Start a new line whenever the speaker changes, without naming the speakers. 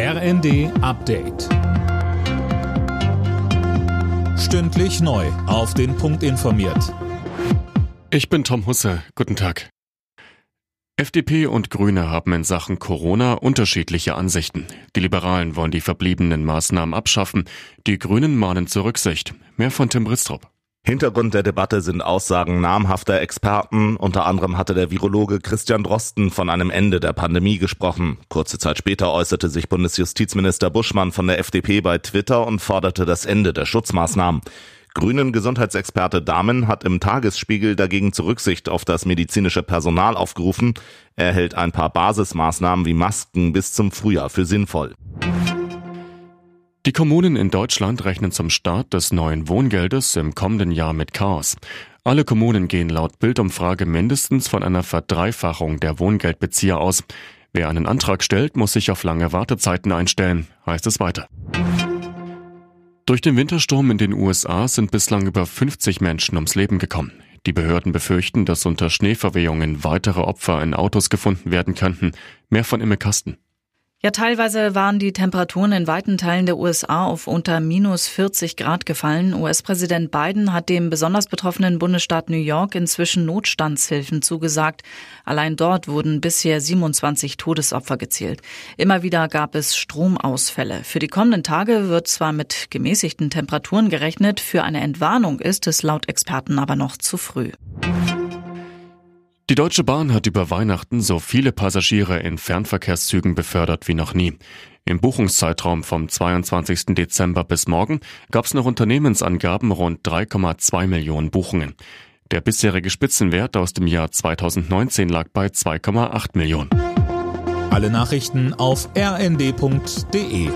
RND Update. Stündlich neu. Auf den Punkt informiert.
Ich bin Tom Husse. Guten Tag. FDP und Grüne haben in Sachen Corona unterschiedliche Ansichten. Die Liberalen wollen die verbliebenen Maßnahmen abschaffen, die Grünen mahnen zur Rücksicht. Mehr von Tim Bristrup.
Hintergrund der Debatte sind Aussagen namhafter Experten. Unter anderem hatte der Virologe Christian Drosten von einem Ende der Pandemie gesprochen. Kurze Zeit später äußerte sich Bundesjustizminister Buschmann von der FDP bei Twitter und forderte das Ende der Schutzmaßnahmen. Grünen Gesundheitsexperte Dahmen hat im Tagesspiegel dagegen zur Rücksicht auf das medizinische Personal aufgerufen. Er hält ein paar Basismaßnahmen wie Masken bis zum Frühjahr für sinnvoll.
Die Kommunen in Deutschland rechnen zum Start des neuen Wohngeldes im kommenden Jahr mit Chaos. Alle Kommunen gehen laut Bildumfrage mindestens von einer Verdreifachung der Wohngeldbezieher aus. Wer einen Antrag stellt, muss sich auf lange Wartezeiten einstellen, heißt es weiter. Durch den Wintersturm in den USA sind bislang über 50 Menschen ums Leben gekommen. Die Behörden befürchten, dass unter Schneeverwehungen weitere Opfer in Autos gefunden werden könnten. Mehr von Imme Kasten.
Ja, teilweise waren die Temperaturen in weiten Teilen der USA auf unter minus 40 Grad gefallen. US-Präsident Biden hat dem besonders betroffenen Bundesstaat New York inzwischen Notstandshilfen zugesagt. Allein dort wurden bisher 27 Todesopfer gezählt. Immer wieder gab es Stromausfälle. Für die kommenden Tage wird zwar mit gemäßigten Temperaturen gerechnet, für eine Entwarnung ist es laut Experten aber noch zu früh.
Die Deutsche Bahn hat über Weihnachten so viele Passagiere in Fernverkehrszügen befördert wie noch nie. Im Buchungszeitraum vom 22. Dezember bis morgen gab es nach Unternehmensangaben rund 3,2 Millionen Buchungen. Der bisherige Spitzenwert aus dem Jahr 2019 lag bei 2,8 Millionen.
Alle Nachrichten auf rnd.de